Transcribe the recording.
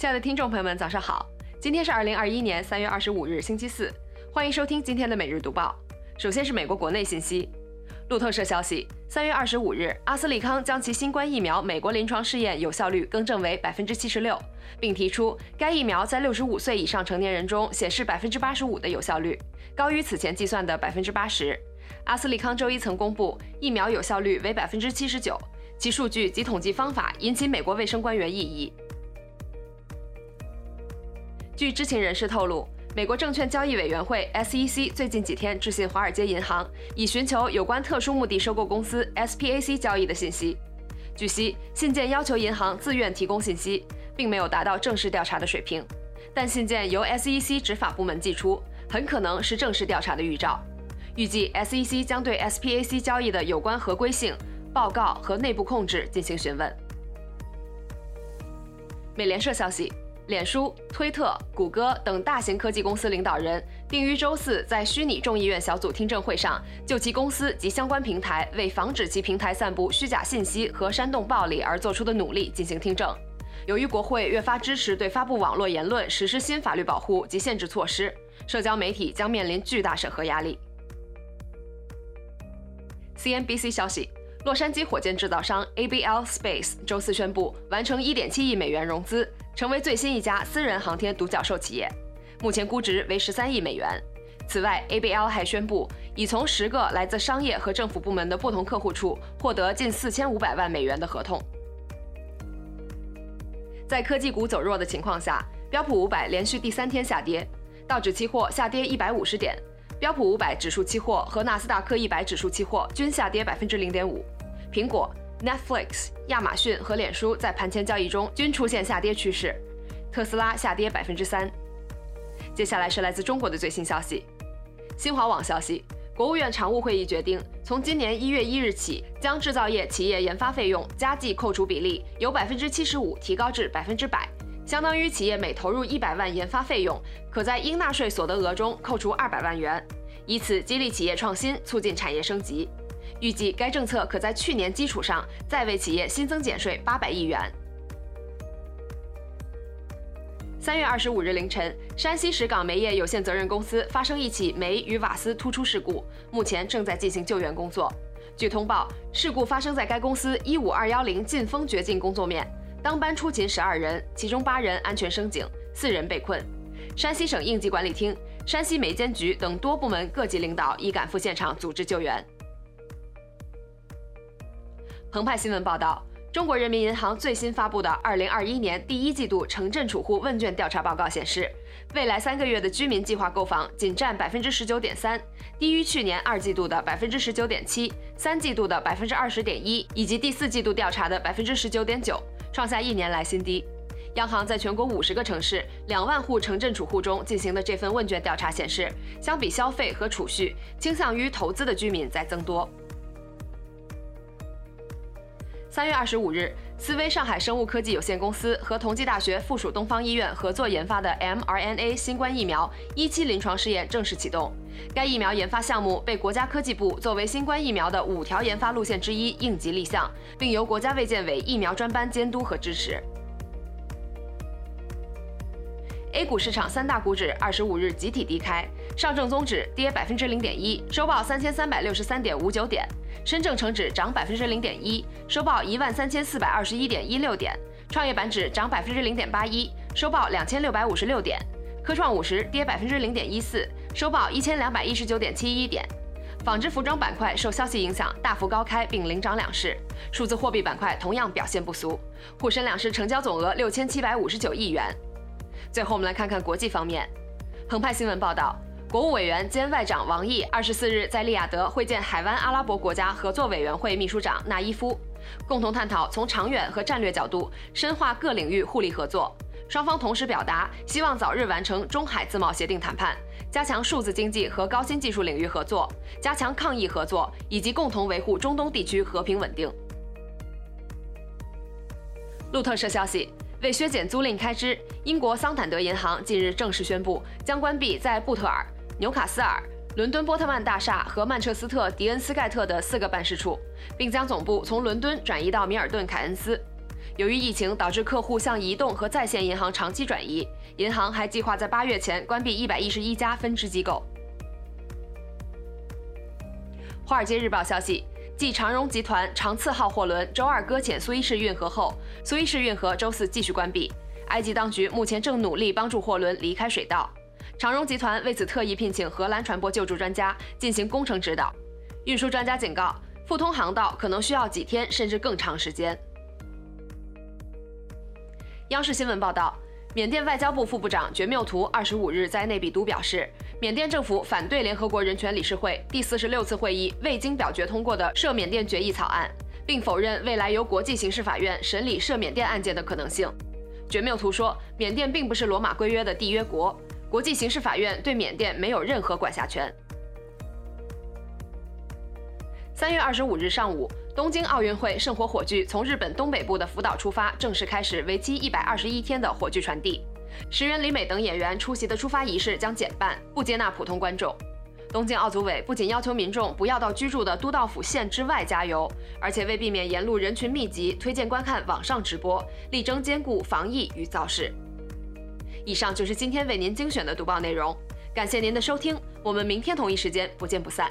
亲爱的听众朋友们，早上好！今天是二零二一年三月二十五日，星期四，欢迎收听今天的每日读报。首先是美国国内信息，路透社消息，三月二十五日，阿斯利康将其新冠疫苗美国临床试验有效率更正为百分之七十六，并提出该疫苗在六十五岁以上成年人中显示百分之八十五的有效率，高于此前计算的百分之八十。阿斯利康周一曾公布疫苗有效率为百分之七十九，其数据及统计方法引起美国卫生官员异议。据知情人士透露，美国证券交易委员会 （SEC） 最近几天致信华尔街银行，以寻求有关特殊目的收购公司 SPAC 交易的信息。据悉，信件要求银行自愿提供信息，并没有达到正式调查的水平。但信件由 SEC 执法部门寄出，很可能是正式调查的预兆。预计 SEC 将对 SPAC 交易的有关合规性、报告和内部控制进行询问。美联社消息。脸书、推特、谷歌等大型科技公司领导人定于周四在虚拟众议院小组听证会上，就其公司及相关平台为防止其平台散布虚假信息和煽动暴力而做出的努力进行听证。由于国会越发支持对发布网络言论实施新法律保护及限制措施，社交媒体将面临巨大审核压力。CNBC 消息。洛杉矶火箭制造商 ABL Space 周四宣布完成1.7亿美元融资，成为最新一家私人航天独角兽企业，目前估值为13亿美元。此外，ABL 还宣布已从十个来自商业和政府部门的不同客户处获得近4500万美元的合同。在科技股走弱的情况下，标普500连续第三天下跌，道指期货下跌150点。标普五百指数期货和纳斯达克一百指数期货均下跌百分之零点五。苹果、Netflix、亚马逊和脸书在盘前交易中均出现下跌趋势。特斯拉下跌百分之三。接下来是来自中国的最新消息。新华网消息，国务院常务会议决定，从今年一月一日起，将制造业企业研发费用加计扣除比例由百分之七十五提高至百分之百。相当于企业每投入一百万研发费用，可在应纳税所得额中扣除二百万元，以此激励企业创新，促进产业升级。预计该政策可在去年基础上再为企业新增减税八百亿元。三月二十五日凌晨，山西石岗煤业有限责任公司发生一起煤与瓦斯突出事故，目前正在进行救援工作。据通报，事故发生在该公司一五二幺零进风掘进工作面。当班出勤十二人，其中八人安全升井，四人被困。山西省应急管理厅、山西煤监局等多部门各级领导已赶赴现场组织救援。澎湃新闻报道，中国人民银行最新发布的二零二一年第一季度城镇储户问卷调查报告显示，未来三个月的居民计划购房仅占百分之十九点三，低于去年二季度的百分之十九点七、三季度的百分之二十点一以及第四季度调查的百分之十九点九。创下一年来新低。央行在全国五十个城市、两万户城镇储户中进行的这份问卷调查显示，相比消费和储蓄，倾向于投资的居民在增多。三月二十五日，思威上海生物科技有限公司和同济大学附属东方医院合作研发的 mRNA 新冠疫苗一期临床试验正式启动。该疫苗研发项目被国家科技部作为新冠疫苗的五条研发路线之一应急立项，并由国家卫健委疫苗专班监督和支持。A 股市场三大股指二十五日集体低开，上证综指跌百分之零点一，收报三千三百六十三点五九点。深证成指涨百分之零点一，收报一万三千四百二十一点一六点；创业板指涨百分之零点八一，收报两千六百五十六点；科创五十跌百分之零点一四，收报一千两百一十九点七一点。纺织服装板块受消息影响大幅高开并领涨两市，数字货币板块同样表现不俗，沪深两市成交总额六千七百五十九亿元。最后我们来看看国际方面，澎湃新闻报道。国务委员兼外长王毅二十四日在利雅得会见海湾阿拉伯国家合作委员会秘书长纳伊夫，共同探讨从长远和战略角度深化各领域互利合作。双方同时表达希望早日完成中海自贸协定谈判，加强数字经济和高新技术领域合作，加强抗疫合作，以及共同维护中东地区和平稳定。路透社消息。为削减租赁开支，英国桑坦德银行近日正式宣布将关闭在布特尔。纽卡斯尔、伦敦波特曼大厦和曼彻斯特迪恩斯盖特的四个办事处，并将总部从伦敦转移到米尔顿凯恩斯。由于疫情导致客户向移动和在线银行长期转移，银行还计划在八月前关闭一百一十一家分支机构。华尔街日报消息，继长荣集团长次号货轮周二搁浅苏伊士运河后，苏伊士运河周四继续关闭。埃及当局目前正努力帮助货轮离开水道。长荣集团为此特意聘请荷兰船舶救助专家进行工程指导。运输专家警告，复通航道可能需要几天甚至更长时间。央视新闻报道，缅甸外交部副部长觉缪图二十五日在内比都表示，缅甸政府反对联合国人权理事会第四十六次会议未经表决通过的涉缅甸决议草案，并否认未来由国际刑事法院审理涉缅甸案件的可能性。觉缪图说，缅甸并不是罗马规约的缔约国，国际刑事法院对缅甸没有任何管辖权。三月二十五日上午。东京奥运会圣火火炬从日本东北部的福岛出发，正式开始为期一百二十一天的火炬传递。石原里美等演员出席的出发仪式将减半，不接纳普通观众。东京奥组委不仅要求民众不要到居住的都道府县之外加油，而且为避免沿路人群密集，推荐观看网上直播，力争兼顾防疫与造势。以上就是今天为您精选的读报内容，感谢您的收听，我们明天同一时间不见不散。